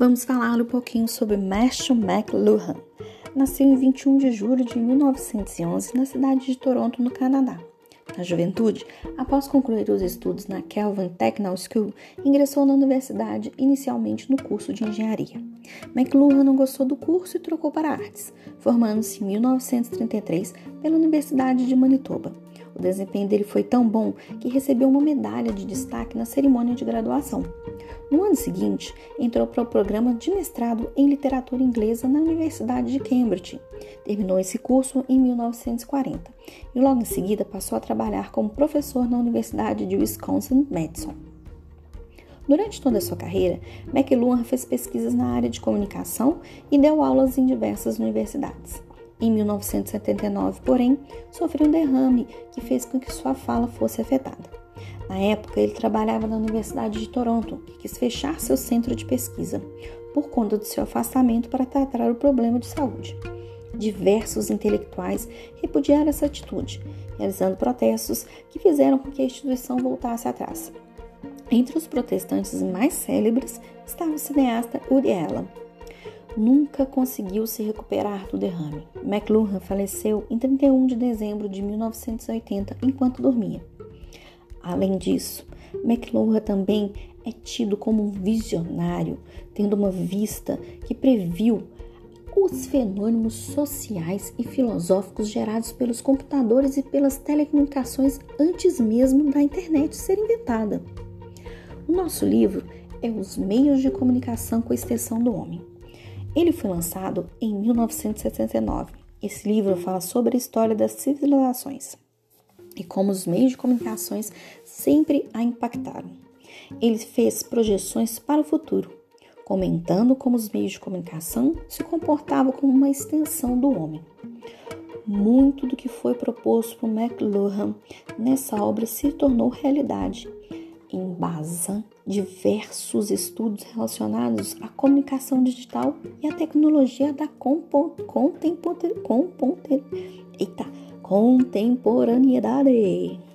Vamos falar um pouquinho sobre Marshall McLuhan. Nasceu em 21 de julho de 1911 na cidade de Toronto, no Canadá. Na juventude, após concluir os estudos na Kelvin Technical School, ingressou na universidade inicialmente no curso de engenharia. McLuhan não gostou do curso e trocou para artes, formando-se em 1933 pela Universidade de Manitoba. O desempenho dele foi tão bom que recebeu uma medalha de destaque na cerimônia de graduação. No ano seguinte, entrou para o programa de mestrado em literatura inglesa na Universidade de Cambridge. Terminou esse curso em 1940 e logo em seguida passou a trabalhar como professor na Universidade de Wisconsin-Madison. Durante toda a sua carreira, McLuhan fez pesquisas na área de comunicação e deu aulas em diversas universidades. Em 1979, porém, sofreu um derrame que fez com que sua fala fosse afetada. Na época, ele trabalhava na Universidade de Toronto e quis fechar seu centro de pesquisa por conta do seu afastamento para tratar o problema de saúde. Diversos intelectuais repudiaram essa atitude, realizando protestos que fizeram com que a instituição voltasse atrás. Entre os protestantes mais célebres estava o cineasta Woody Allen, nunca conseguiu se recuperar do derrame. McLuhan faleceu em 31 de dezembro de 1980 enquanto dormia. Além disso, McLuhan também é tido como um visionário, tendo uma vista que previu os fenômenos sociais e filosóficos gerados pelos computadores e pelas telecomunicações antes mesmo da internet ser inventada. O nosso livro é Os Meios de Comunicação com a Extensão do Homem. Ele foi lançado em 1969. Esse livro fala sobre a história das civilizações e como os meios de comunicações sempre a impactaram. Ele fez projeções para o futuro, comentando como os meios de comunicação se comportavam como uma extensão do homem. Muito do que foi proposto por McLuhan nessa obra se tornou realidade embasa diversos estudos relacionados à comunicação digital e à tecnologia da contemporaneidade.